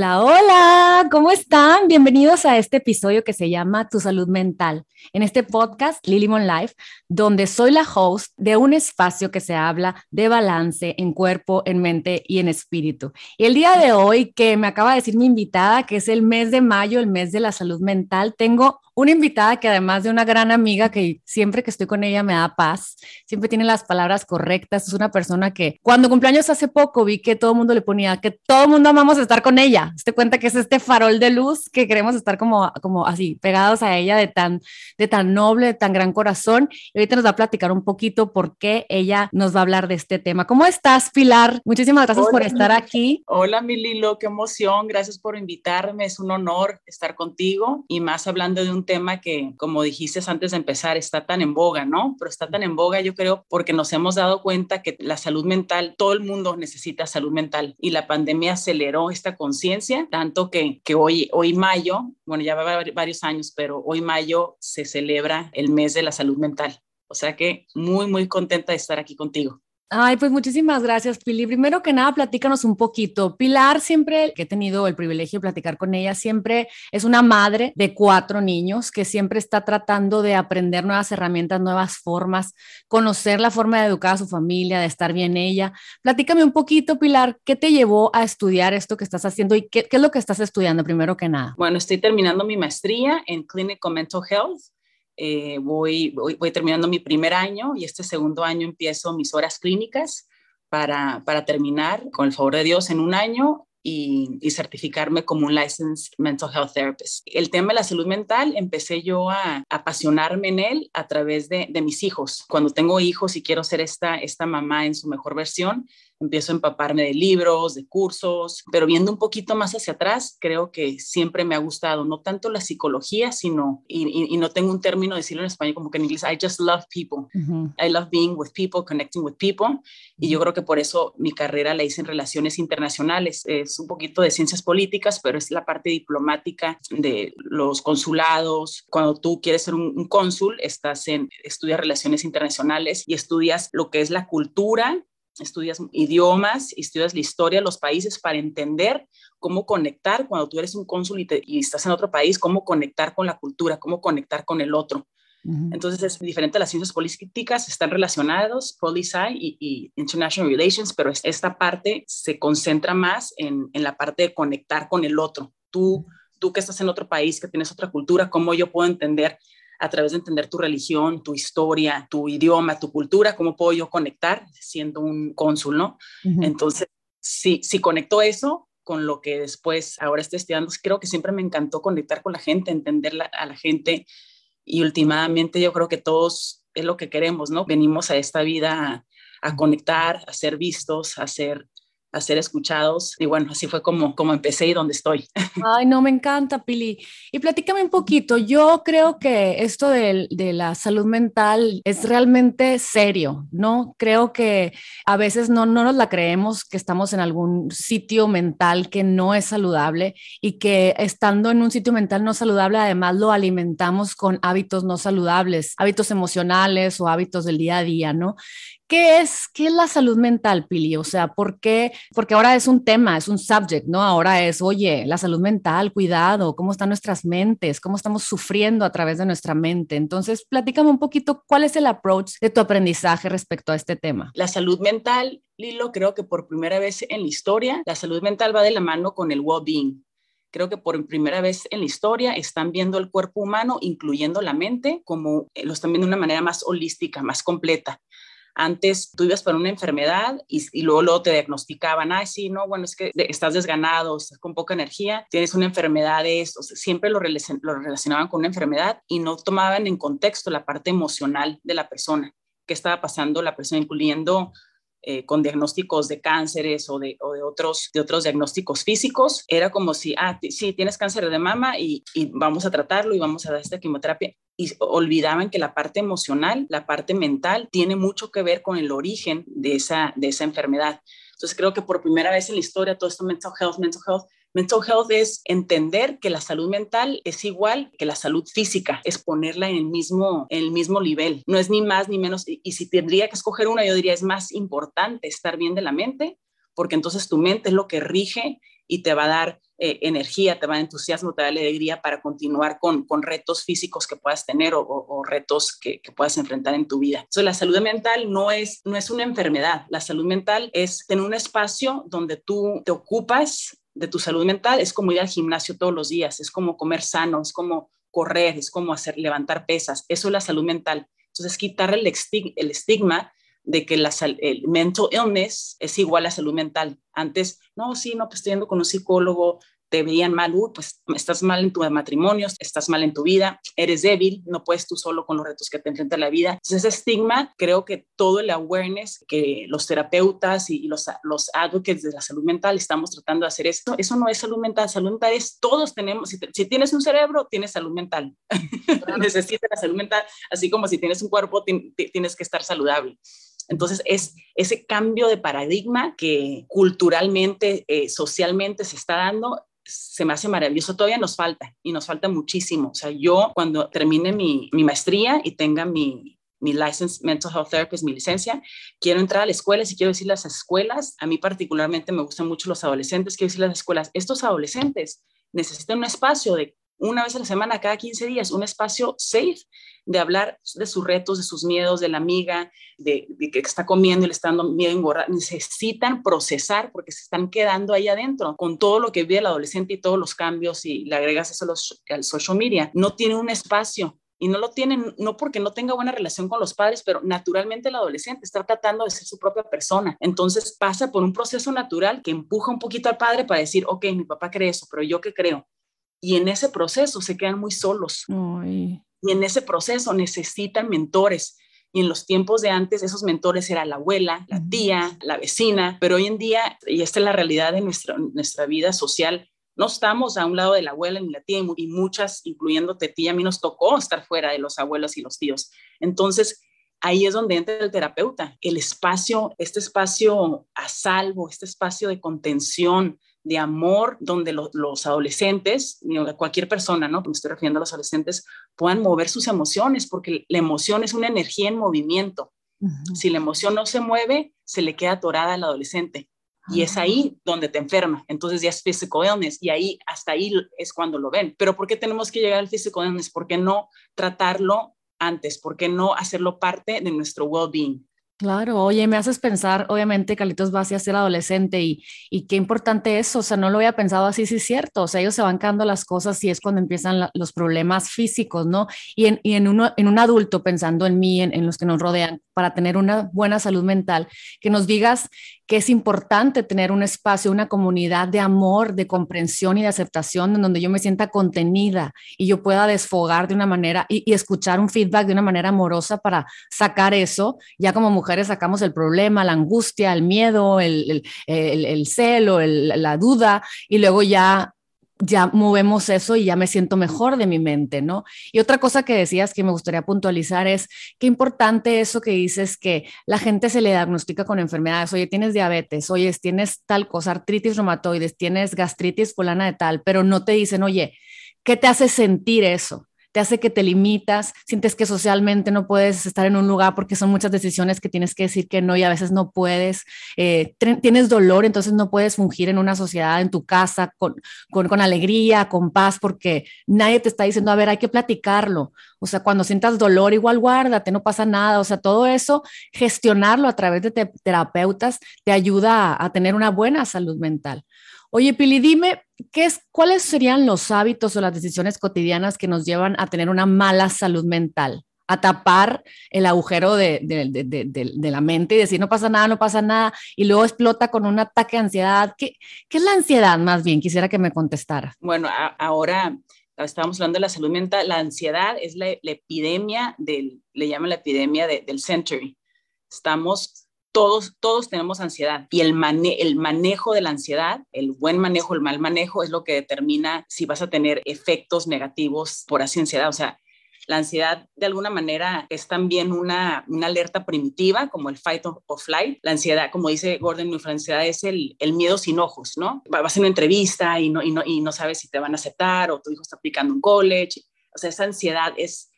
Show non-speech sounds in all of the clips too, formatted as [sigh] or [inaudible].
Hola, hola, ¿cómo están? Bienvenidos a este episodio que se llama Tu salud mental. En este podcast, Lilimon Life, donde soy la host de un espacio que se habla de balance en cuerpo, en mente y en espíritu. Y el día de hoy, que me acaba de decir mi invitada, que es el mes de mayo, el mes de la salud mental, tengo una invitada que además de una gran amiga que siempre que estoy con ella me da paz, siempre tiene las palabras correctas, es una persona que cuando cumpleaños hace poco vi que todo el mundo le ponía que todo el mundo amamos estar con ella, te cuenta que es este farol de luz que queremos estar como, como así pegados a ella de tan, de tan noble, de tan gran corazón. Y ahorita nos va a platicar un poquito por qué ella nos va a hablar de este tema. ¿Cómo estás, Pilar? Muchísimas gracias por estar aquí. Hola, mi Lilo, qué emoción. Gracias por invitarme. Es un honor estar contigo y más hablando de un tema que, como dijiste antes de empezar, está tan en boga, ¿no? Pero está tan en boga, yo creo, porque nos hemos dado cuenta que la salud mental, todo el mundo necesita salud mental y la pandemia aceleró esta conciencia, tanto que, que hoy, hoy mayo, bueno, ya va varios años, pero hoy mayo se celebra el mes de la salud mental. O sea que muy, muy contenta de estar aquí contigo. Ay, pues muchísimas gracias, Pili. Primero que nada, platícanos un poquito. Pilar, siempre que he tenido el privilegio de platicar con ella, siempre es una madre de cuatro niños que siempre está tratando de aprender nuevas herramientas, nuevas formas, conocer la forma de educar a su familia, de estar bien ella. Platícame un poquito, Pilar, ¿qué te llevó a estudiar esto que estás haciendo y qué, qué es lo que estás estudiando primero que nada? Bueno, estoy terminando mi maestría en Clinical Mental Health eh, voy, voy, terminando mi primer año y este segundo año empiezo mis horas clínicas para, para terminar, con el favor de Dios, en un año y, certificarme como un licensed mental health therapist. El tema de la salud mental empecé yo a, apasionarme en él a través de, de, mis hijos. Cuando tengo hijos y quiero ser esta, esta mamá en su mejor versión, empiezo a empaparme de libros, de cursos, pero viendo un poquito más hacia atrás, creo que siempre me ha gustado, no tanto la psicología, sino, y, no tengo un término decirlo en español como que en inglés, I just love people. I love being with people, connecting with people. Y yo creo que por eso mi carrera la hice en relaciones internacionales. Es un poquito de ciencias políticas, pero es la parte diplomática de los consulados. Cuando tú quieres ser un, un cónsul, estás en, estudias relaciones internacionales y estudias lo que es la cultura estudias idiomas, estudias la historia de los países para entender cómo conectar cuando tú eres un cónsul y, estás en otro país, cómo conectar con la cultura, cómo conectar con el otro. Entonces es diferente las ciencias políticas, están relacionados, policy y, international relations, pero esta parte se concentra más en, en, la parte de conectar con el otro. Tú, tú que estás en otro país, que tienes otra cultura, cómo yo puedo entender a través de entender tu religión, tu historia, tu idioma, tu cultura, cómo puedo yo conectar siendo un cónsul, ¿no? Entonces, si, si conecto eso con lo que después ahora estoy estudiando, creo que siempre me encantó conectar con la gente, entender a la gente y últimamente yo creo que todos es lo que queremos, ¿no? Venimos a esta vida a, a conectar, a ser vistos, a ser a ser escuchados. Y bueno, así fue como, como empecé y donde estoy. [laughs] Ay, no, me encanta, Pili. Y platícame un poquito. Yo creo que esto de, de, la salud mental es realmente serio, ¿no? Creo que a veces no, no nos la creemos que estamos en algún sitio mental que no es saludable y que estando en un sitio mental no saludable, además lo alimentamos con hábitos no saludables, hábitos emocionales o hábitos del día a día, ¿no? ¿Qué es, ¿Qué es la salud mental, Pili? O sea, ¿por qué? Porque ahora es un tema, es un subject, ¿no? Ahora es, oye, la salud mental, cuidado, cómo están nuestras mentes, cómo estamos sufriendo a través de nuestra mente. Entonces, platícame un poquito cuál es el approach de tu aprendizaje respecto a este tema. La salud mental, Lilo, creo que por primera vez en la historia, la salud mental va de la mano con el well-being. Creo que por primera vez en la historia están viendo el cuerpo humano, incluyendo la mente, como eh, lo están viendo de una manera más holística, más completa antes tú ibas por una enfermedad y, luego, luego te diagnosticaban, ah, sí, no, bueno, es que estás desganado, estás con poca energía, tienes una enfermedad de esto. siempre lo, lo relacionaban con una enfermedad y no tomaban en contexto la parte emocional de la persona, qué estaba pasando la persona, incluyendo eh, con diagnósticos de cánceres o de, otros, de otros diagnósticos físicos, era como si, ah, sí, tienes cáncer de mama y, y, vamos a tratarlo y vamos a dar esta quimioterapia. Y olvidaban que la parte emocional, la parte mental, tiene mucho que ver con el origen de esa, de esa enfermedad. Entonces creo que por primera vez en la historia todo esto mental health, mental health, Mental health es entender que la salud mental es igual que la salud física, es ponerla en el mismo, en el mismo nivel. No es ni más ni menos. Y, y si tendría que escoger una, yo diría es más importante estar bien de la mente, porque entonces tu mente es lo que rige y te va a dar eh, energía, te va a dar entusiasmo, te va a dar alegría para continuar con, con retos físicos que puedas tener o, retos que, que, puedas enfrentar en tu vida. Entonces, la salud mental no es, no es una enfermedad, la salud mental es tener un espacio donde tú te ocupas de tu salud mental, es como ir al gimnasio todos los días, es como comer sano, es como correr, es como hacer levantar pesas, eso es la salud mental. Entonces, quitar el, el estigma de que la, el mental illness es igual a salud mental. Antes, no, sí, no, pues estoy yendo con un psicólogo, te veían mal, uh, pues estás mal en tu matrimonio, estás mal en tu vida, eres débil, no puedes tú solo con los retos que te enfrenta la vida. Entonces, ese estigma, creo que todo el awareness que los terapeutas y los, los advocates de la salud mental estamos tratando de hacer esto, eso no es salud mental, salud mental es todos tenemos, si, si tienes un cerebro, tienes salud mental, [laughs] necesitas la salud mental, así como si tienes un cuerpo, tienes que estar saludable. Entonces, es ese cambio de paradigma que culturalmente, eh, socialmente se está dando, se me hace maravilloso. Todavía nos falta y nos falta muchísimo. O sea, yo cuando termine mi, mi maestría y tenga mi, mi license mental health therapist, mi licencia, quiero entrar a las escuelas y quiero decir las escuelas, a mí particularmente me gustan mucho los adolescentes, quiero decir las escuelas, estos adolescentes necesitan un espacio de una vez a la semana, cada 15 días, un espacio safe de hablar de sus retos, de sus miedos, de la amiga, de, que está comiendo y le está dando miedo engordar. Necesitan procesar porque se están quedando ahí adentro con todo lo que vive el adolescente y todos los cambios y le agregas eso al social media. No tiene un espacio y no lo tienen, no porque no tenga buena relación con los padres, pero naturalmente el adolescente está tratando de ser su propia persona. Entonces pasa por un proceso natural que empuja un poquito al padre para decir, ok, mi papá cree eso, pero yo qué creo y en ese proceso se quedan muy solos. Y en ese proceso necesitan mentores. Y en los tiempos de antes, esos mentores eran la abuela, la tía, la vecina, pero hoy en día, y esta es la realidad de nuestra, nuestra vida social, no estamos a un lado de la abuela ni la tía, y muchas, incluyéndote tía, a mí nos tocó estar fuera de los abuelos y los tíos. Entonces, ahí es donde entra el terapeuta, el espacio, este espacio a salvo, este espacio de contención, de amor, donde los adolescentes, cualquier persona, ¿no? Me estoy refiriendo a los adolescentes, puedan mover sus emociones, porque la emoción es una energía en movimiento. Si la emoción no se mueve, se le queda atorada al adolescente. Y es ahí ah. donde te enferma. Entonces ya es physical illness y ahí, hasta ahí es cuando lo ven. Pero ¿por qué tenemos que llegar al physical illness? ¿Por qué no tratarlo antes? ¿Por qué no hacerlo parte de nuestro well-being? Claro, oye, me haces pensar, obviamente, Carlitos va a ser adolescente y, y qué importante eso, o sea, no lo había pensado así, sí es cierto, o sea, ellos se van quedando las cosas y es cuando empiezan los problemas físicos, ¿no? Y en, y en, uno, en un adulto, pensando en mí, en, en, los que nos rodean, para tener una buena salud mental, que nos digas que es importante tener un espacio, una comunidad de amor, de comprensión y de aceptación en donde yo me sienta contenida y yo pueda desfogar de una manera y, escuchar un feedback de una manera amorosa para sacar eso, ya como mujer sacamos el problema, la angustia, el miedo, el, celo, la duda, y luego ya ya movemos eso y ya me siento mejor de mi mente, ¿no? Y otra cosa que decías que me gustaría puntualizar es qué importante eso que dices que la gente se le diagnostica con enfermedades, oye, tienes diabetes, oye, tienes tal cosa, artritis reumatoides, tienes gastritis fulana de tal, pero no te dicen, oye, ¿qué te hace sentir eso? Te hace que te limitas, sientes que socialmente no puedes estar en un lugar porque son muchas decisiones que tienes que decir que no y a veces no puedes, eh, tienes dolor, entonces no puedes fungir en una sociedad, en tu casa, con, con, alegría, con paz, porque nadie te está diciendo, a ver, hay que platicarlo. O sea, cuando sientas dolor, igual guárdate, no pasa nada. O sea, todo eso, gestionarlo a través de terapeutas te ayuda a tener una buena salud mental. Oye, Pili, dime, ¿qué es, ¿cuáles serían los hábitos o las decisiones cotidianas que nos llevan a tener una mala salud mental? a tapar el agujero de, la mente y decir, no pasa nada, no pasa nada, y luego explota con un ataque de ansiedad. ¿Qué, es la ansiedad más bien? Quisiera que me contestara. Bueno, ahora estábamos hablando de la salud mental. La ansiedad es la, epidemia del, le llaman la epidemia del century. Estamos todos, todos tenemos ansiedad y el, el manejo de la ansiedad, el buen manejo, el mal manejo es lo que determina si vas a tener efectos negativos por así ansiedad. O sea, la ansiedad de alguna manera es también una, una alerta primitiva como el fight or flight. La ansiedad, como dice Gordon, la ansiedad es el, el, miedo sin ojos, ¿no? Vas a una entrevista y no, y, no, y no sabes si te van a aceptar o tu hijo está aplicando un college. O sea, esa ansiedad es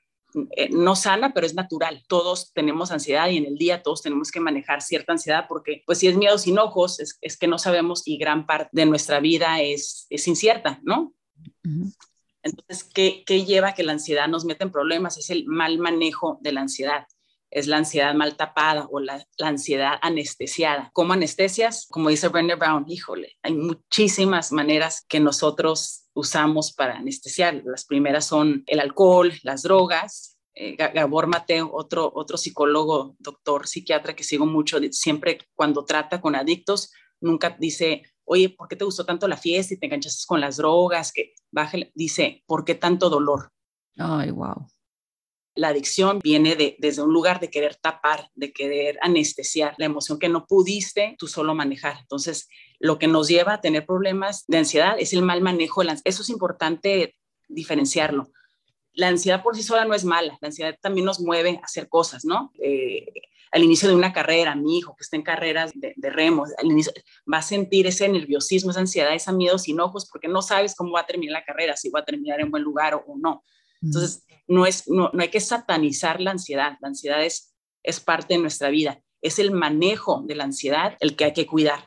eh, no sana, pero es natural. Todos tenemos ansiedad y en el día todos tenemos que manejar cierta ansiedad porque, pues, si es miedo sin ojos, es, que no sabemos y gran parte de nuestra vida es, es incierta, ¿no? Entonces, ¿qué, ¿qué lleva a que la ansiedad nos meta en problemas? Es el mal manejo de la ansiedad es la ansiedad mal tapada o la, ansiedad anestesiada. Como anestesias, como dice Brenda Brown, híjole, hay muchísimas maneras que nosotros usamos para anestesiar. Las primeras son el alcohol, las drogas. Eh, Gabor Mateo, otro, otro psicólogo, doctor, psiquiatra que sigo mucho, siempre cuando trata con adictos, nunca dice, oye, ¿por qué te gustó tanto la fiesta y te enganchaste con las drogas? Que baje, dice, ¿por qué tanto dolor? Ay, wow. La adicción viene de, desde un lugar de querer tapar, de querer anestesiar la emoción que no pudiste tú solo manejar. Entonces, lo que nos lleva a tener problemas de ansiedad es el mal manejo. Eso es importante diferenciarlo. La ansiedad por sí sola no es mala, la ansiedad también nos mueve a hacer cosas, ¿no? Eh, al inicio de una carrera, mi hijo que está en carreras de, de remo, al inicio, va a sentir ese nerviosismo, esa ansiedad, ese miedo sin ojos, porque no sabes cómo va a terminar la carrera, si va a terminar en buen lugar o no. Entonces, no, es, no, no hay que satanizar la ansiedad, la ansiedad es, es parte de nuestra vida, es el manejo de la ansiedad el que hay que cuidar.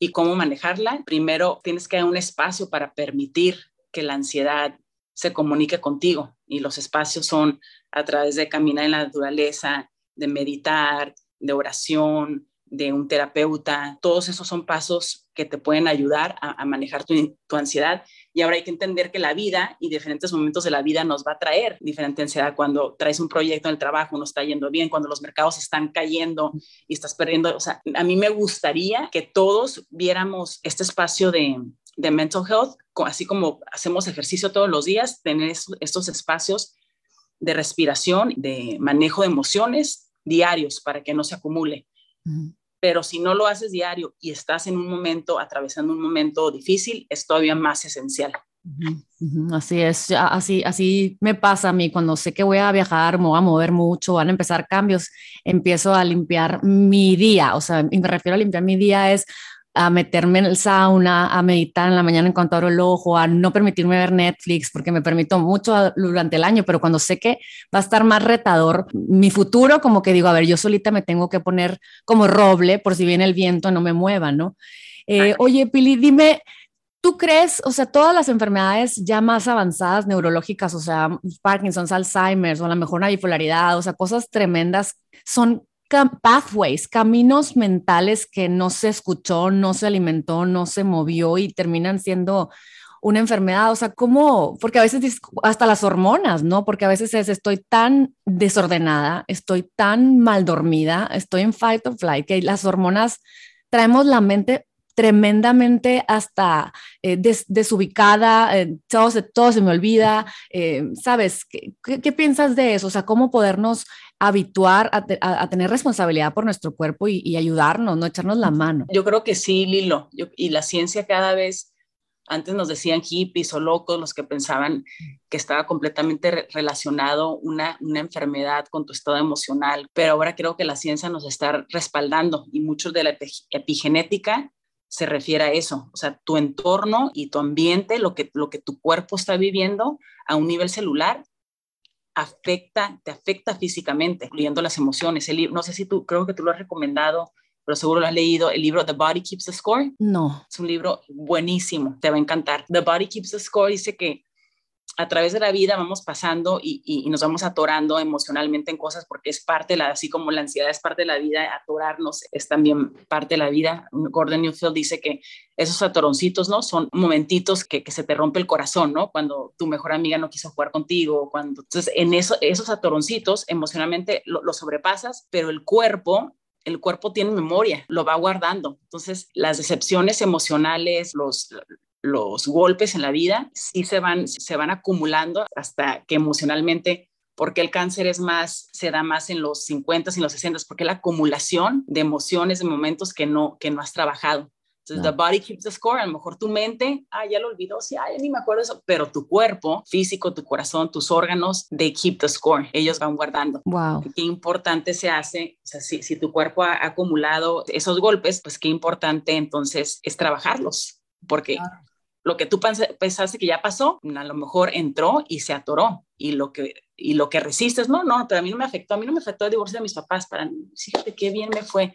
¿Y cómo manejarla? Primero, tienes que dar un espacio para permitir que la ansiedad se comunique contigo y los espacios son a través de caminar en la naturaleza, de meditar, de oración, de un terapeuta. Todos esos son pasos que te pueden ayudar a, manejar tu, tu, ansiedad. Y ahora hay que entender que la vida y diferentes momentos de la vida nos va a traer diferente ansiedad. Cuando traes un proyecto en el trabajo, no está yendo bien, cuando los mercados están cayendo y estás perdiendo. O sea, a mí me gustaría que todos viéramos este espacio de, de mental health, así como hacemos ejercicio todos los días, tener estos espacios de respiración, de manejo de emociones diarios para que no se acumule pero si no lo haces diario y estás en un momento, atravesando un momento difícil, es todavía más esencial. Así es, así, así me pasa a mí cuando sé que voy a viajar, me voy a mover mucho, van a empezar cambios, empiezo a limpiar mi día, o sea, me refiero a limpiar mi día es a meterme en el sauna, a meditar en la mañana en cuanto abro el ojo, a no permitirme ver Netflix, porque me permito mucho durante el año, pero cuando sé que va a estar más retador mi futuro, como que digo, a ver, yo solita me tengo que poner como roble por si viene el viento, no me mueva, ¿no? Eh, oye, Pili, dime, ¿tú crees, o sea, todas las enfermedades ya más avanzadas neurológicas, o sea, Parkinson, Alzheimer, o a lo mejor una bipolaridad, o sea, cosas tremendas, son pathways, caminos mentales que no se escuchó, no se alimentó, no se movió y terminan siendo una enfermedad, o sea, ¿cómo? Porque a veces hasta las hormonas, ¿no? Porque a veces es, estoy tan desordenada, estoy tan mal dormida, estoy en fight or flight, que las hormonas traemos la mente tremendamente hasta eh, desubicada, eh, todo, se, todo, se me olvida, eh, ¿sabes? ¿Qué, ¿Qué, piensas de eso? O sea, ¿cómo podernos habituar a, tener responsabilidad por nuestro cuerpo y, ayudarnos, no echarnos la mano? Yo creo que sí, Lilo, y la ciencia cada vez... Antes nos decían hippies o locos los que pensaban que estaba completamente relacionado una, enfermedad con tu estado emocional, pero ahora creo que la ciencia nos está respaldando y muchos de la epigenética se refiere a eso, o sea, tu entorno y tu ambiente, lo que tu cuerpo está viviendo a un nivel celular, afecta, te afecta físicamente, incluyendo las emociones. El, no sé si tú, creo que tú lo has recomendado, pero seguro lo has leído, el libro The Body Keeps the Score. No. Es un libro buenísimo, te va a encantar. The Body Keeps the Score dice que a través de la vida vamos pasando y, nos vamos atorando emocionalmente en cosas porque es parte, de la, así como la ansiedad es parte de la vida, atorarnos es también parte de la vida. Gordon Newfield dice que esos atoroncitos, ¿no? Son momentitos que, se te rompe el corazón, ¿no? Cuando tu mejor amiga no quiso jugar contigo, cuando... Entonces, en eso, esos atoroncitos emocionalmente lo, lo sobrepasas, pero el cuerpo el cuerpo tiene memoria, lo va guardando. Entonces, las decepciones emocionales, los, los golpes en la vida sí se van, se van acumulando hasta que emocionalmente porque el cáncer es más, se da más en los 50 y en los 60, porque la acumulación de emociones, de momentos que no, que no has trabajado. Entonces, the body keeps the score. A lo mejor tu mente, ah, ya lo olvidó, sí, ay, ni me acuerdo eso, pero tu cuerpo físico, tu corazón, tus órganos, they keep the score. Ellos van guardando. Wow. Qué importante se hace, o sea, si, si tu cuerpo ha acumulado esos golpes, pues qué importante entonces es trabajarlos, porque lo que tú pensaste que ya pasó, a lo mejor entró y se atoró y lo que y lo que resistes, no, no, pero a mí no me afectó, a mí no me afectó el divorcio de mis papás, para, fíjate qué bien me fue.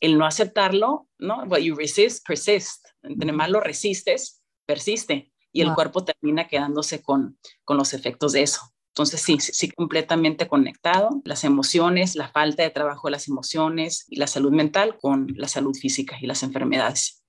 El no aceptarlo, ¿no? What you resist, persist. Entre más lo resistes, persiste y el cuerpo termina quedándose con, con los efectos de eso. Entonces, sí, sí, completamente conectado. Las emociones, la falta de trabajo de las emociones y la salud mental con la salud física y las enfermedades.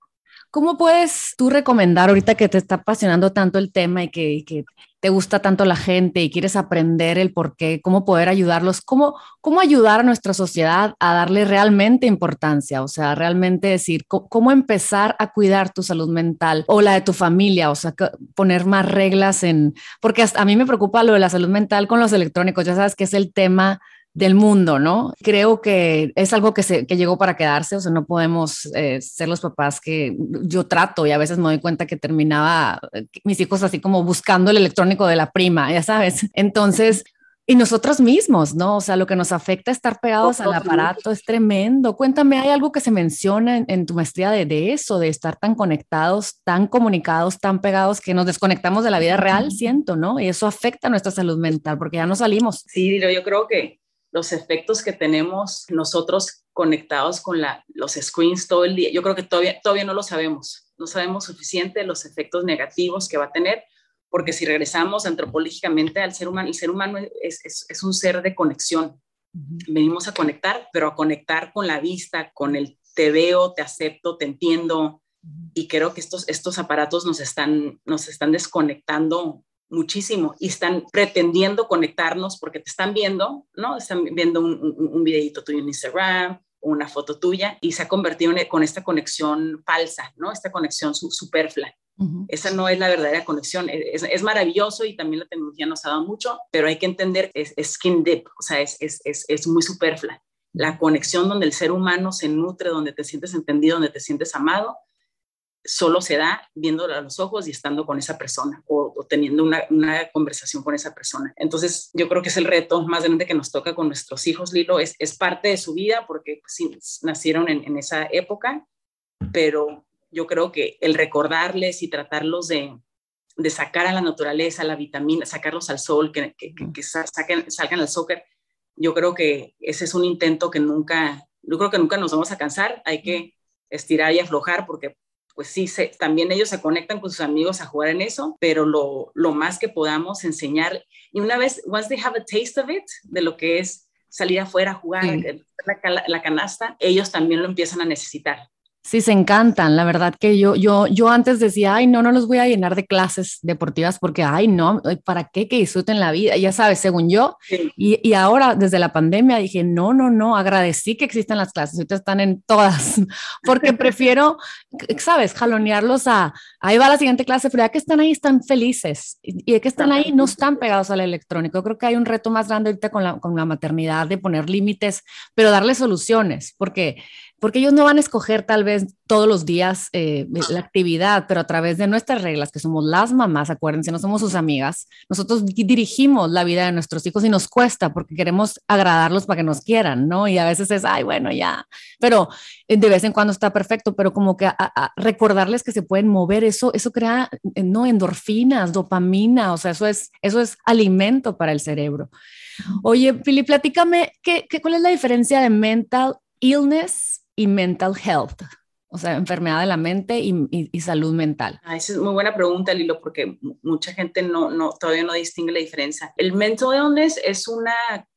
¿Cómo puedes tú recomendar ahorita que te está apasionando tanto el tema y que, te gusta tanto la gente y quieres aprender el por qué, cómo poder ayudarlos, cómo, cómo ayudar a nuestra sociedad a darle realmente importancia? O sea, realmente decir, cómo, empezar a cuidar tu salud mental o la de tu familia, o sea, poner más reglas en, porque a mí me preocupa lo de la salud mental con los electrónicos, ya sabes que es el tema del mundo, ¿no? Creo que es algo que, se, que llegó para quedarse, o sea, no podemos eh, ser los papás que yo trato y a veces me doy cuenta que terminaba eh, mis hijos así como buscando el electrónico de la prima, ya sabes. Entonces, y nosotros mismos, ¿no? O sea, lo que nos afecta estar pegados al aparato es tremendo. Cuéntame, ¿hay algo que se menciona en, tu maestría de, de, eso, de estar tan conectados, tan comunicados, tan pegados, que nos desconectamos de la vida real, siento, ¿no? Y eso afecta nuestra salud mental porque ya no salimos. Sí, yo creo que los efectos que tenemos nosotros conectados con la, los screens todo el día, yo creo que todavía, todavía no lo sabemos, no sabemos suficiente los efectos negativos que va a tener, porque si regresamos antropológicamente al ser humano, el ser humano es, es, es un ser de conexión. Venimos a conectar, pero a conectar con la vista, con el te veo, te acepto, te entiendo. Y creo que estos, estos aparatos nos están, nos están desconectando muchísimo y están pretendiendo conectarnos porque te están viendo, ¿no? Están viendo un, un, videito tuyo en Instagram, una foto tuya y se ha convertido en, con esta conexión falsa, ¿no? Esta conexión superflua. Esa no es la verdadera conexión. Es, es, maravilloso y también la tecnología nos ha dado mucho, pero hay que entender que es, skin deep, o sea, es, es, es muy superflua. La conexión donde el ser humano se nutre, donde te sientes entendido, donde te sientes amado, solo se da viéndolo a los ojos y estando con esa persona o, teniendo una, conversación con esa persona. Entonces, yo creo que es el reto más grande que nos toca con nuestros hijos, Lilo, es, es parte de su vida porque pues, nacieron en, esa época, pero yo creo que el recordarles y tratarlos de, de sacar a la naturaleza, la vitamina, sacarlos al sol, que, que, que salgan al soccer, yo creo que ese es un intento que nunca, yo creo que nunca nos vamos a cansar, hay que estirar y aflojar porque pues sí, se, también ellos se conectan con sus amigos a jugar en eso, pero lo, lo más que podamos enseñar. Y una vez, once they have a taste of it, de lo que es salir afuera a jugar, la, la, canasta, ellos también lo empiezan a necesitar. Sí, se encantan. La verdad que yo, yo, yo antes decía, ay, no, no los voy a llenar de clases deportivas porque, ay, no, ¿para qué que disfruten la vida? Ya sabes, según yo. Y, y, ahora, desde la pandemia, dije, no, no, no, agradecí que existan las clases. Ahorita están en todas, [laughs] porque prefiero, sabes, jalonearlos a, ahí va la siguiente clase, pero ya que están ahí, están felices. Y, ya que están ahí, no están pegados al electrónico. creo que hay un reto más grande ahorita con la, con la maternidad de poner límites, pero darle soluciones, porque porque ellos no van a escoger tal vez todos los días eh, la actividad, pero a través de nuestras reglas, que somos las mamás, acuérdense, no somos sus amigas, nosotros dirigimos la vida de nuestros hijos y nos cuesta porque queremos agradarlos para que nos quieran, ¿no? Y a veces es, ay, bueno, ya, pero eh, de vez en cuando está perfecto, pero como que a, recordarles que se pueden mover, eso, eso crea, eh, ¿no? Endorfinas, dopamina, o sea, eso es, eso es alimento para el cerebro. Oye, Fili, platícame, ¿qué, qué, ¿cuál es la diferencia de mental illness y mental health? O sea, enfermedad de la mente y, salud mental. Ah, esa es muy buena pregunta, Lilo, porque mucha gente no, no, todavía no distingue la diferencia. El mental illness es una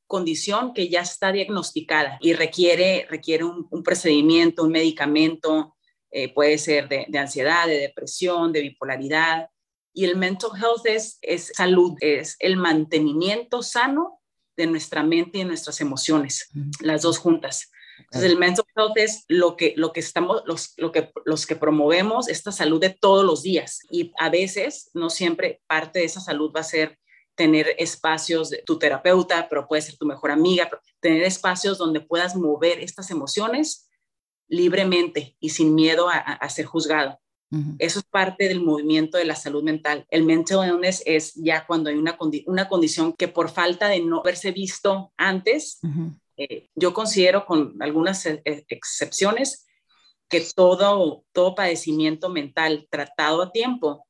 condición que ya está diagnosticada y requiere, requiere un, procedimiento, un medicamento, eh, puede ser de, de, ansiedad, de depresión, de bipolaridad. Y el mental health es, es salud, es el mantenimiento sano de nuestra mente y de nuestras emociones, las dos juntas. Entonces, el mental health es lo que, lo que estamos, los, lo que, los que promovemos esta salud de todos los días. Y a veces, no siempre parte de esa salud va a ser tener espacios de tu terapeuta, pero puede ser tu mejor amiga, tener espacios donde puedas mover estas emociones libremente y sin miedo a, ser juzgado. Eso es parte del movimiento de la salud mental. El mental illness es ya cuando hay una, una condición que por falta de no haberse visto antes, eh, yo considero con algunas e, e, excepciones que todo, todo padecimiento mental tratado a tiempo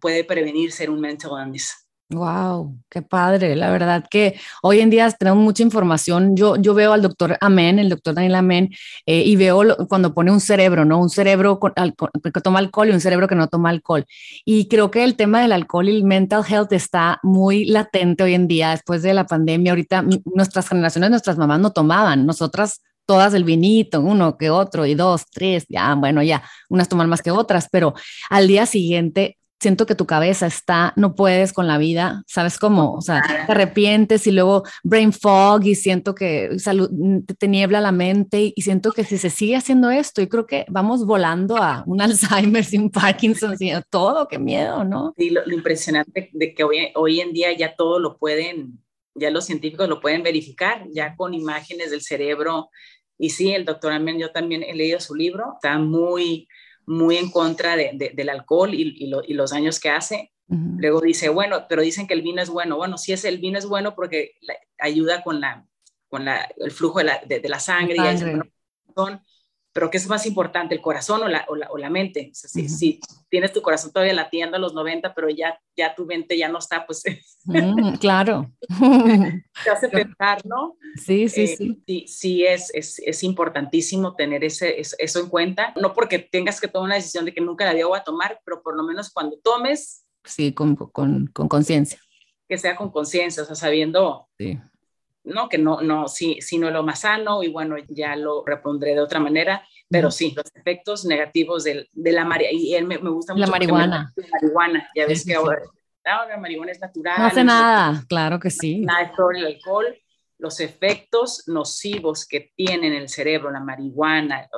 puede prevenir ser un mental illness. Wow, qué padre. La verdad que hoy en día tenemos mucha información. Yo, yo veo al doctor Amén, el doctor Daniel Amén, eh, y veo cuando pone un cerebro, ¿no? Un cerebro que toma alcohol y un cerebro que no toma alcohol. Y creo que el tema del alcohol y el mental health está muy latente hoy en día después de la pandemia. Ahorita nuestras generaciones, nuestras mamás no tomaban, nosotras todas el vinito, uno que otro y dos, tres, ya, bueno, ya, unas toman más que otras, pero al día siguiente siento que tu cabeza está, no puedes con la vida, ¿sabes cómo? O sea, te arrepientes y luego brain fog y siento que salud, te niebla la mente y siento que si se sigue haciendo esto, y creo que vamos volando a un [laughs] Alzheimer un Parkinson, y todo, qué miedo, ¿no? Sí, lo, impresionante de que hoy, hoy en día ya todo lo pueden, ya los científicos lo pueden verificar, ya con imágenes del cerebro. Y sí, el doctor Amen, yo también he leído su libro, está muy, muy en contra de, del alcohol y, los daños que hace. Luego dice, bueno, pero dicen que el vino es bueno. Bueno, sí es el vino es bueno porque ayuda con, la, con la, el flujo de la, de, la sangre, y pero ¿qué es más importante, el corazón o la, o la, mente? si, tienes tu corazón todavía latiendo a los 90, pero ya, ya tu mente ya no está, pues... [laughs] Mm, claro. [laughs] Te hace pensar, ¿no? Sí, sí, eh, sí. Sí, sí es, es, es importantísimo tener ese, eso en cuenta, no porque tengas que tomar una decisión de que nunca la voy a tomar, pero por lo menos cuando tomes... Sí, con conciencia. Con, que sea con conciencia, o sea, sabiendo... Sí ¿no? Que no, no, sí, sí no es lo más sano y bueno, ya lo repondré de otra manera, pero sí, los efectos negativos de, de la marihuana, y él me, me gusta mucho. La marihuana. La marihuana, ya ves que ahora, la marihuana es natural. No hace nada, claro que sí. Nada es todo el alcohol, los efectos nocivos que tiene en el cerebro, la marihuana,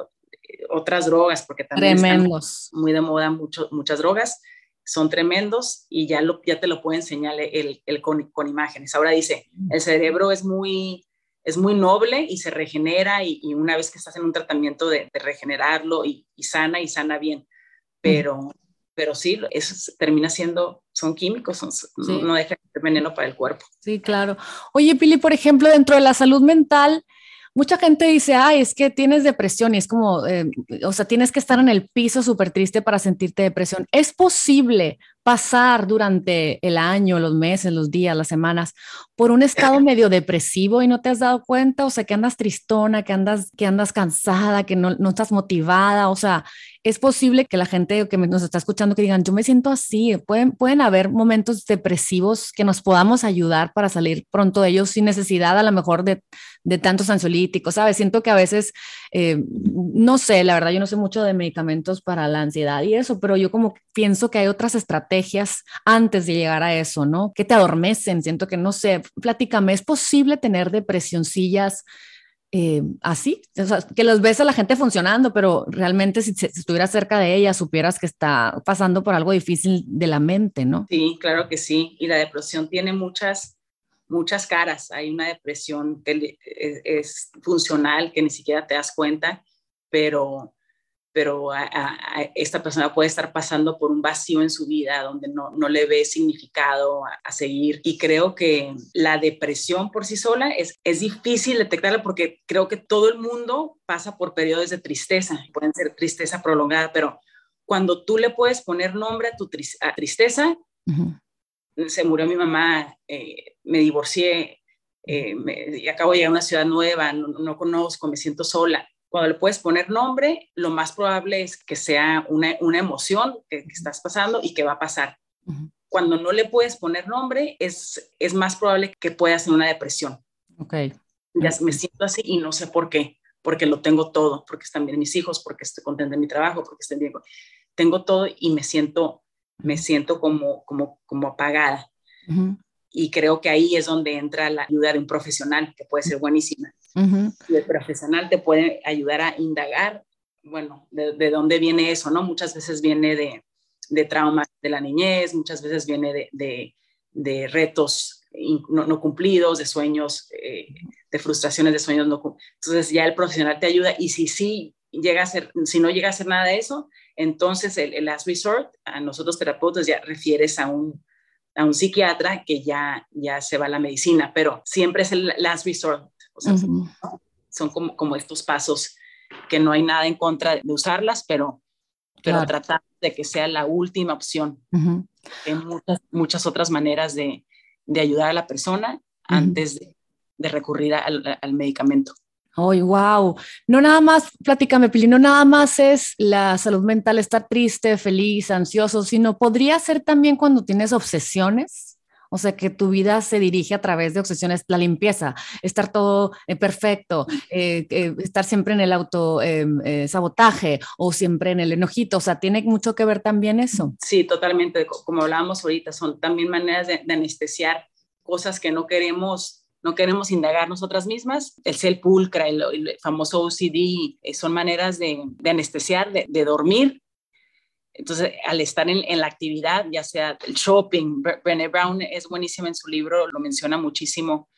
otras drogas, porque también Tremendos. muy de moda mucho, muchas drogas, son tremendos y ya, lo, ya te lo puede enseñar el, el con, con, imágenes. Ahora dice, el cerebro es muy, es muy noble y se regenera y, una vez que estás en un tratamiento de, regenerarlo y, sana y sana bien, pero, pero sí, eso termina siendo, son químicos, no deja de ser veneno para el cuerpo. Sí, claro. Oye, Pili, por ejemplo, dentro de la salud mental, mucha gente dice, ay, es que tienes depresión y es como, eh, o sea, tienes que estar en el piso súper triste para sentirte depresión. ¿Es posible pasar durante el año, los meses, los días, las semanas por un estado medio depresivo y no te has dado cuenta? O sea, que andas tristona, que andas, que andas cansada, que no, no estás motivada. O sea, es posible que la gente que nos está escuchando que digan, yo me siento así, pueden, pueden haber momentos depresivos que nos podamos ayudar para salir pronto de ellos sin necesidad a lo mejor de, de tantos ansiolíticos, ¿sabes? Siento que a veces, eh, no sé, la verdad yo no sé mucho de medicamentos para la ansiedad y eso, pero yo como pienso que hay otras estrategias antes de llegar a eso, ¿no? Que te adormecen, siento que no sé, platícame, ¿es posible tener depresioncillas? Eh, así, que los ves a la gente funcionando, pero realmente si, si estuvieras cerca de ella, supieras que está pasando por algo difícil de la mente, ¿no? Sí, claro que sí. Y la depresión tiene muchas, muchas caras. Hay una depresión que es, es funcional, que ni siquiera te das cuenta, pero pero esta persona puede estar pasando por un vacío en su vida donde no, no le ve significado a, seguir. Y creo que la depresión por sí sola es, es difícil detectarla porque creo que todo el mundo pasa por periodos de tristeza, pueden ser tristeza prolongada, pero cuando tú le puedes poner nombre a tu tristeza, se murió mi mamá, eh, me divorcié, eh, me, acabo de llegar a una ciudad nueva, no, no conozco, me siento sola cuando le puedes poner nombre, lo más probable es que sea una, una emoción que, estás pasando y que va a pasar. Cuando no le puedes poner nombre, es, es más probable que pueda ser una depresión. Ok. Ya me siento así y no sé por qué, porque lo tengo todo, porque están bien mis hijos, porque estoy contenta en mi trabajo, porque estoy bien. Tengo todo y me siento, me siento como, como, como apagada. Y creo que ahí es donde entra la ayuda de un profesional, que puede ser buenísima. Y el profesional te puede ayudar a indagar, bueno, de, dónde viene eso, ¿no? Muchas veces viene de, de traumas de la niñez, muchas veces viene de, de, retos no, cumplidos, de sueños, eh, de frustraciones de sueños no cumplidos. Entonces ya el profesional te ayuda y si sí llega a ser, si no llega a ser nada de eso, entonces el, el last resort, a nosotros terapeutas ya refieres a un, a un psiquiatra que ya, ya se va a la medicina, pero siempre es el last resort, son como, como estos pasos que no hay nada en contra de usarlas, pero, pero tratar de que sea la última opción. Hay muchas, muchas otras maneras de, de ayudar a la persona antes de, de recurrir al, al medicamento. ¡Ay, wow! No nada más, platícame, Pili, no nada más es la salud mental, estar triste, feliz, ansioso, sino podría ser también cuando tienes obsesiones. O sea, que tu vida se dirige a través de obsesiones, la limpieza, estar todo eh, perfecto, eh, eh, estar siempre en el auto em, sabotaje o siempre en el enojito. O sea, tiene mucho que ver también eso. Sí, totalmente. Como hablábamos ahorita, son también maneras de, de anestesiar cosas que no queremos no queremos indagar nosotras mismas. El cel pulcra, el, el famoso OCD, eh, son maneras de, anestesiar, de, dormir. Entonces, al estar en, la actividad, ya sea el shopping, Brené Brown es buenísima en su libro, lo menciona muchísimo,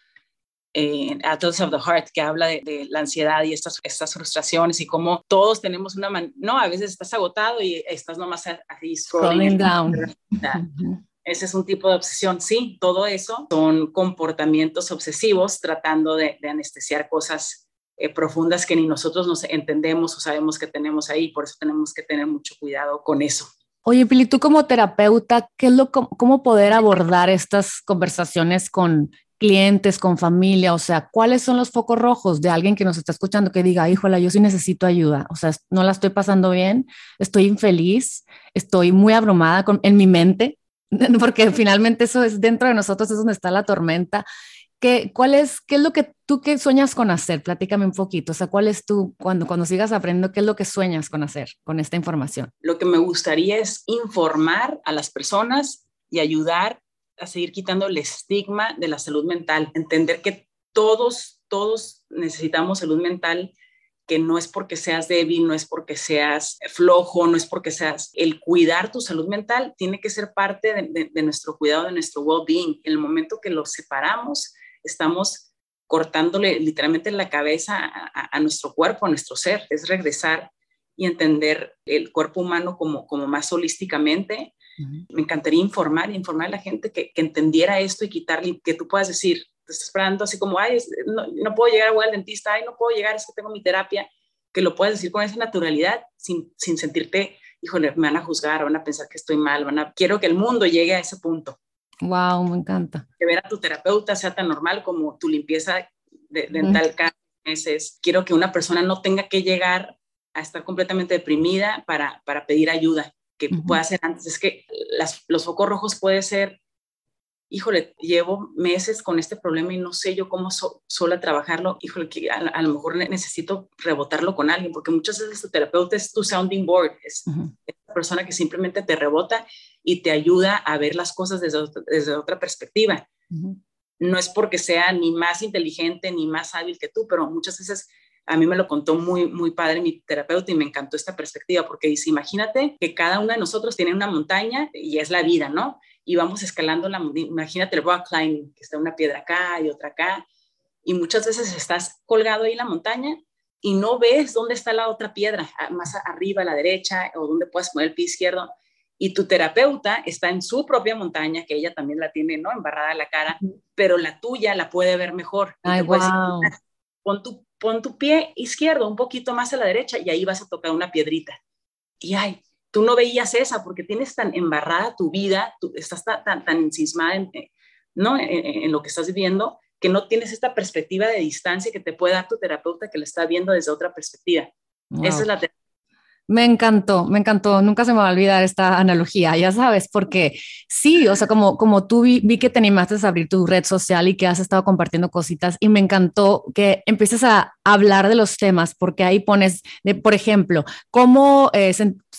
en Atlas of the Heart, que habla de, la ansiedad y estas, estas frustraciones y cómo todos tenemos una, no, a veces estás agotado y estás nomás así scrolling. down. [laughs] Ese es un tipo de obsesión. Sí, todo eso son comportamientos obsesivos tratando de, anestesiar cosas eh, profundas que ni nosotros nos entendemos o sabemos que tenemos ahí. Por eso tenemos que tener mucho cuidado con eso. Oye, Pili, tú como terapeuta, ¿qué es lo, cómo poder abordar estas conversaciones con clientes, con familia? O sea, ¿cuáles son los focos rojos de alguien que nos está escuchando que diga, híjola, yo sí necesito ayuda? O sea, no la estoy pasando bien, estoy infeliz, estoy muy abrumada con, en mi mente, [laughs] porque finalmente eso es dentro de nosotros, es donde está la tormenta. ¿Qué, cuál es, ¿Qué es lo que tú que sueñas con hacer? Platícame un poquito. O sea, ¿cuál es tú, cuando, cuando sigas aprendiendo, qué es lo que sueñas con hacer con esta información? Lo que me gustaría es informar a las personas y ayudar a seguir quitando el estigma de la salud mental. Entender que todos, todos necesitamos salud mental que no es porque seas débil, no es porque seas flojo, no es porque seas el cuidar tu salud mental, tiene que ser parte de, nuestro cuidado, de nuestro well-being. En el momento que lo separamos, estamos cortándole literalmente la cabeza a, nuestro cuerpo, a nuestro ser. Es regresar y entender el cuerpo humano como, como más holísticamente. Me encantaría informar, informar a la gente que, que entendiera esto y quitarle, que tú puedas decir, te estás esperando así como, ay, no, no puedo llegar a al dentista, ay, no puedo llegar, es que tengo mi terapia, que lo puedes decir con esa naturalidad sin, sin sentirte, híjole, me van a juzgar, van a pensar que estoy mal, van a, quiero que el mundo llegue a ese punto. Wow, me encanta. Que ver a tu terapeuta sea tan normal como tu limpieza de, dental cada meses. Quiero que una persona no tenga que llegar a estar completamente deprimida para, para pedir ayuda, que pueda ser antes. Es que las, los focos rojos puede ser híjole, llevo meses con este problema y no sé yo cómo sola trabajarlo, híjole, que a, lo mejor necesito rebotarlo con alguien, porque muchas veces tu terapeuta es tu sounding board, es, la persona que simplemente te rebota y te ayuda a ver las cosas desde, desde otra perspectiva. No es porque sea ni más inteligente ni más hábil que tú, pero muchas veces a mí me lo contó muy, muy padre mi terapeuta y me encantó esta perspectiva porque dice, imagínate que cada uno de nosotros tiene una montaña y es la vida, ¿no? Y vamos escalando la, imagínate el rock climbing, que está una piedra acá y otra acá, y muchas veces estás colgado ahí en la montaña y no ves dónde está la otra piedra, más arriba a la derecha o dónde puedes poner el pie izquierdo. Y tu terapeuta está en su propia montaña, que ella también la tiene, ¿no? Embarrada la cara, pero la tuya la puede ver mejor. Ay, wow. pon, tu, pon tu pie izquierdo un poquito más a la derecha y ahí vas a tocar una piedrita. Y ay, tú no veías esa porque tienes tan embarrada tu vida, tú estás tan, tan, tan en, eh, ¿no? En, lo que estás viviendo, que no tienes esta perspectiva de distancia que te puede dar tu terapeuta que lo está viendo desde otra perspectiva. Esa es la me encantó, me encantó. Nunca se me va a olvidar esta analogía, ya sabes, porque sí, o sea, como, como tú vi, que te animaste a abrir tu red social y que has estado compartiendo cositas y me encantó que empieces a hablar de los temas, porque ahí pones, de, por ejemplo, cómo eh,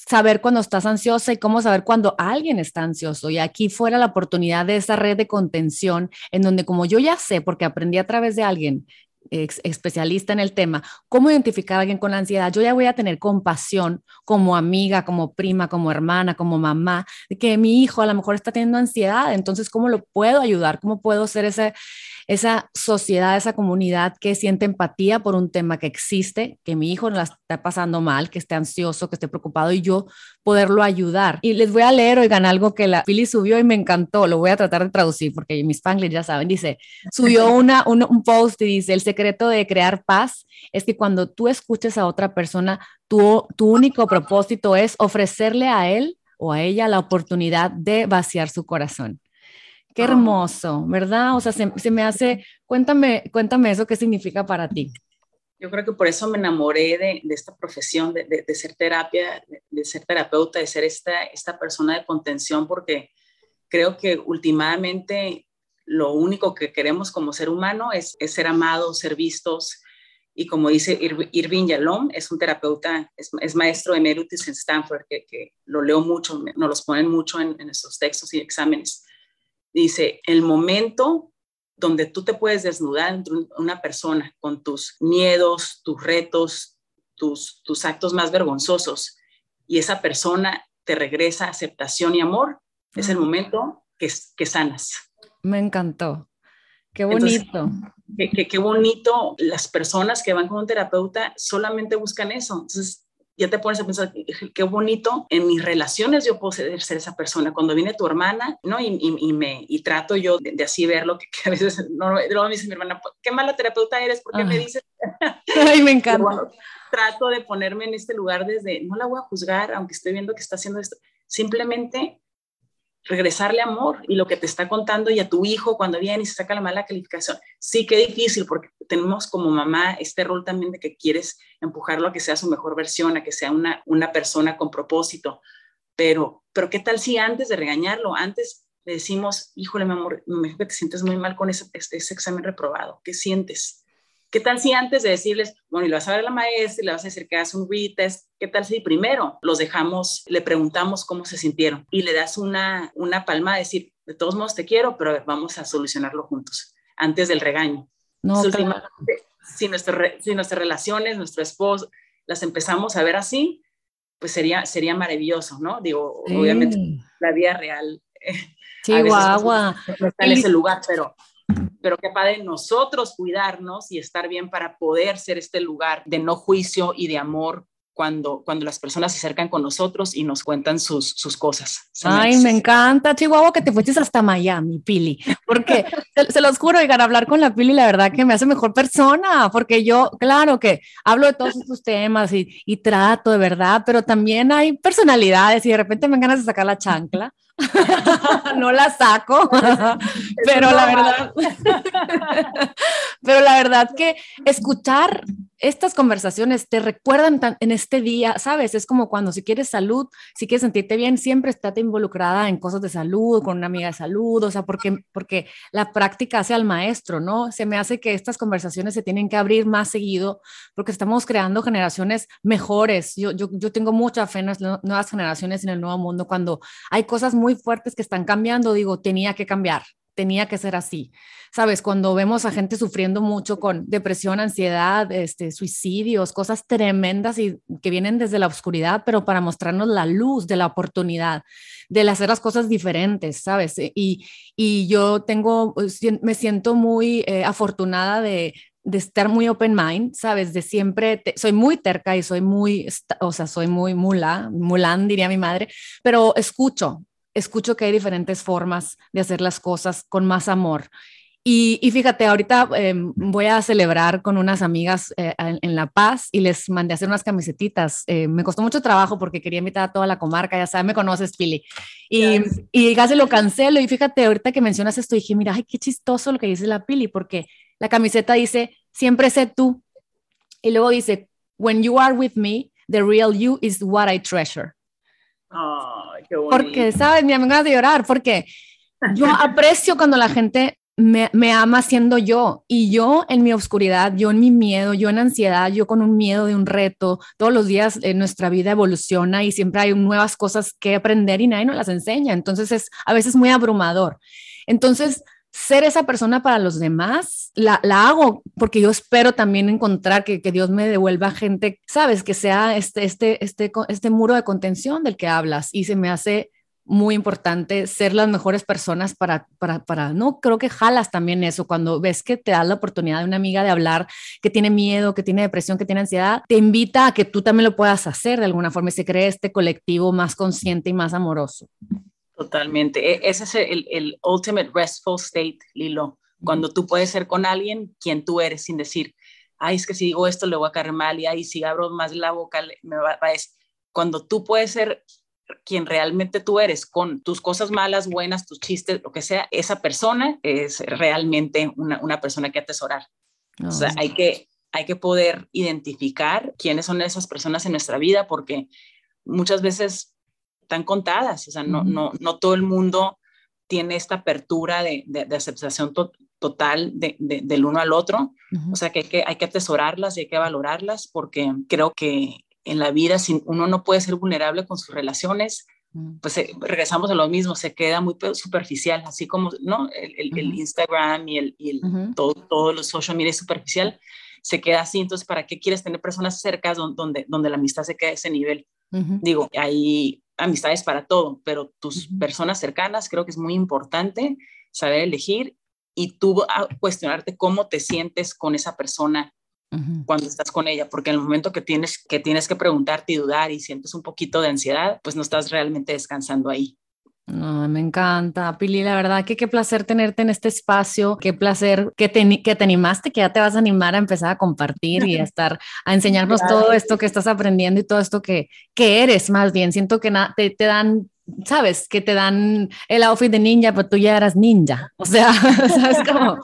saber cuando estás ansiosa y cómo saber cuando alguien está ansioso. Y aquí fuera la oportunidad de esa red de contención en donde como yo ya sé, porque aprendí a través de alguien especialista en el tema, cómo identificar a alguien con ansiedad, yo ya voy a tener compasión como amiga, como prima, como hermana, como mamá, de que mi hijo a lo mejor está teniendo ansiedad, entonces, ¿cómo lo puedo ayudar? ¿Cómo puedo ser ese esa sociedad, esa comunidad que siente empatía por un tema que existe, que mi hijo la está pasando mal, que esté ansioso, que esté preocupado y yo poderlo ayudar. Y les voy a leer, oigan, algo que la Pili subió y me encantó, lo voy a tratar de traducir porque mis fans ya saben, dice, subió [laughs] una, un, un post y dice, el secreto de crear paz es que cuando tú escuches a otra persona, tu, tu único propósito es ofrecerle a él o a ella la oportunidad de vaciar su corazón. Qué hermoso, ¿verdad? O sea, se, me hace, cuéntame, cuéntame eso, ¿qué significa para ti? Yo creo que por eso me enamoré de, esta profesión, de, de, ser terapia, de, ser terapeuta, de ser esta, esta persona de contención, porque creo que últimamente lo único que queremos como ser humano es, es ser amados, ser vistos. Y como dice Irving Yalom, es un terapeuta, es, es maestro emeritus en Stanford, que, que, lo leo mucho, nos los ponen mucho en, en nuestros textos y exámenes. Dice, el momento donde tú te puedes desnudar entre una persona con tus miedos, tus retos, tus, tus actos más vergonzosos, y esa persona te regresa aceptación y amor, es el momento que, que sanas. Me encantó. Qué bonito. qué, bonito. Las personas que van con un terapeuta solamente buscan eso. Entonces, ya te pones a pensar, qué bonito, en mis relaciones yo puedo ser, esa persona. Cuando viene tu hermana, ¿no? Y, y, me, y trato yo de, así verlo, que, que, a veces, no, luego me dice mi hermana, qué mala terapeuta eres, ¿por qué me dices? [laughs] Ay, me encanta. trato de ponerme en este lugar desde, no la voy a juzgar, aunque estoy viendo que está haciendo esto, simplemente regresarle amor y lo que te está contando y a tu hijo cuando viene y se saca la mala calificación. Sí que difícil porque tenemos como mamá este rol también de que quieres empujarlo a que sea su mejor versión, a que sea una, una persona con propósito. Pero, pero ¿qué tal si antes de regañarlo, antes le decimos, híjole, mi amor, me que te sientes muy mal con ese, este, ese examen reprobado? ¿Qué sientes? ¿Qué tal si antes de decirles, bueno, y lo vas a ver a la maestra y le vas a decir que hace un retest, qué tal si primero los dejamos, le preguntamos cómo se sintieron y le das una, una palma de decir, de todos modos te quiero, pero vamos a solucionarlo juntos, antes del regaño. No, si, si nuestras relaciones, nuestro esposo, las empezamos a ver así, pues sería, sería maravilloso, ¿no? Digo, obviamente la vida real. Sí, guagua. No está en ese lugar, pero pero qué padre nosotros cuidarnos y estar bien para poder ser este lugar de no juicio y de amor cuando, cuando las personas se acercan con nosotros y nos cuentan sus, sus cosas. Ay, me encanta, Chihuahua, que te fuiste hasta Miami, Pili, porque [laughs] se, los juro, oigan, hablar con la Pili, la verdad que me hace mejor persona, porque yo, claro que hablo de todos estos temas y, y trato de verdad, pero también hay personalidades y de repente me ganas de sacar la chancla. [laughs] no la saco, [laughs] pero la verdad, [laughs] pero la verdad que escuchar estas conversaciones te recuerdan en este día, ¿sabes? Es como cuando si quieres salud, si quieres sentirte bien, siempre estate involucrada en cosas de salud, con una amiga de salud, o sea, porque, porque la práctica hace al maestro, ¿no? Se me hace que estas conversaciones se tienen que abrir más seguido porque estamos creando generaciones mejores. Yo, yo, yo tengo mucha fe en las nuevas generaciones en el nuevo mundo. Cuando hay cosas muy fuertes que están cambiando, digo, tenía que cambiar, tenía que ser así. Sabes, cuando vemos a gente sufriendo mucho con depresión, ansiedad, este, suicidios, cosas tremendas y que vienen desde la oscuridad, pero para mostrarnos la luz de la oportunidad, de hacer las cosas diferentes, ¿sabes? Y, y yo tengo, me siento muy eh, afortunada de, de estar muy open mind, ¿sabes? De siempre, soy muy terca y soy muy, o sea, soy muy mula, mulán, diría mi madre, pero escucho, escucho que hay diferentes formas de hacer las cosas con más amor. Y, fíjate, ahorita em, voy a celebrar con unas amigas eh, en, La Paz y les mandé a hacer unas camisetitas. Eh, me costó mucho trabajo porque quería invitar a toda la comarca, ya sabes, me conoces, Pili. Y, y casi lo cancelo. Y fíjate, ahorita que mencionas esto, dije, mira, ay, qué chistoso lo que dice la Pili, porque la camiseta dice, siempre sé tú. Y luego dice, when you are with me, the real you is what I treasure. Porque, ¿sabes? Mi amiga de llorar, porque yo [laughs] aprecio cuando la gente me, me, ama siendo yo y yo en mi oscuridad, yo en mi miedo, yo en ansiedad, yo con un miedo de un reto, todos los días en nuestra vida evoluciona y siempre hay nuevas cosas que aprender y nadie nos las enseña, entonces es a veces muy abrumador. Entonces, ser esa persona para los demás, la, la hago porque yo espero también encontrar que, que, Dios me devuelva gente, sabes, que sea este, este, este, este muro de contención del que hablas. Y se me hace muy importante ser las mejores personas para, para, para, no, creo que jalas también eso, cuando ves que te das la oportunidad de una amiga de hablar que tiene miedo, que tiene depresión, que tiene ansiedad, te invita a que tú también lo puedas hacer de alguna forma y se cree este colectivo más consciente y más amoroso. Totalmente. E, ese es el, el ultimate restful state, Lilo. Cuando tú puedes ser con alguien quien tú eres sin decir, ay, es que si digo esto le voy a caer mal y ay, si abro más la boca me va, a decir. Cuando tú puedes ser quien realmente tú eres, con tus cosas malas, buenas, tus chistes, lo que sea, esa persona es realmente una, una persona que atesorar. O sea, hay que, hay que poder identificar quiénes son esas personas en nuestra vida porque muchas veces están contadas, o sea, no, no, no todo el mundo tiene esta apertura de, de, aceptación total de, del uno al otro, o sea, que hay, que hay que atesorarlas y hay que valorarlas porque creo que en la vida, si uno no puede ser vulnerable con sus relaciones, pues eh, regresamos a lo mismo, se queda muy superficial, así como ¿no? el, el, Instagram y, el, y todo, todo los social media es superficial, se queda así, entonces, ¿para qué quieres tener personas cercas donde, donde, la amistad se quede a ese nivel? Digo, hay amistades para todo, pero tus personas cercanas creo que es muy importante saber elegir y tú a cuestionarte cómo te sientes con esa persona cuando estás con ella, porque en el momento que tienes, que tienes que preguntarte y dudar y sientes un poquito de ansiedad, pues no estás realmente descansando ahí. Me encanta, Pili, la verdad que qué placer tenerte en este espacio, qué placer que te, que te animaste, que ya te vas a animar a empezar a compartir y a [laughs] estar, a enseñarnos todo esto que estás aprendiendo y todo esto que, que eres más bien. Siento que te, te dan sabes, que te dan el outfit de ninja, pero tú ya eras ninja. O sea, [laughs] ¿sabes cómo?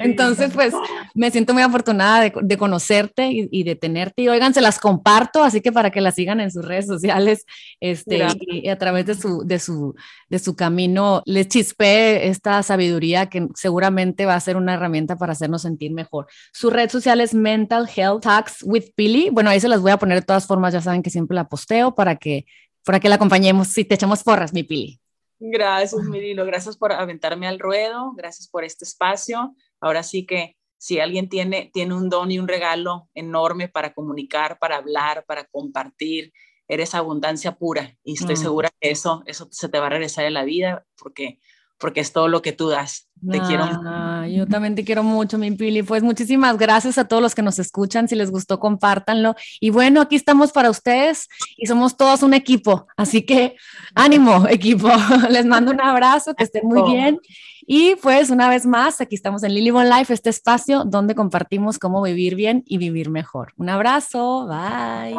Entonces, pues me siento muy afortunada de, conocerte y, de tenerte. Y oigan, se las comparto, así que para que las sigan en sus redes sociales este, y, a través de su, de, su, de su camino les chispe esta sabiduría que seguramente va a ser una herramienta para hacernos sentir mejor. Su red social es Mental Health Talks with Billy. Bueno, ahí se las voy a poner de todas formas, ya saben que siempre la posteo para que para que la acompañemos si te echamos porras, mi Pili. Gracias, Mirilo. Gracias por aventarme al ruedo. Gracias por este espacio. Ahora sí que si alguien tiene, tiene un don y un regalo enorme para comunicar, para hablar, para compartir, eres abundancia pura y estoy mm. segura que eso, eso se te va a regresar en la vida porque porque es todo lo que tú das. Te quiero. Ah, yo también te quiero mucho, mi Pili. Pues muchísimas gracias a todos los que nos escuchan. Si les gustó, compártanlo. Y bueno, aquí estamos para ustedes y somos todos un equipo. Así que ánimo, equipo. [laughs] Les mando un abrazo, que estén muy bien. Y pues una vez más, aquí estamos en Lily Bon Life, este espacio donde compartimos cómo vivir bien y vivir mejor. Un abrazo. Bye.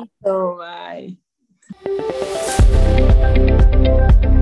Bye.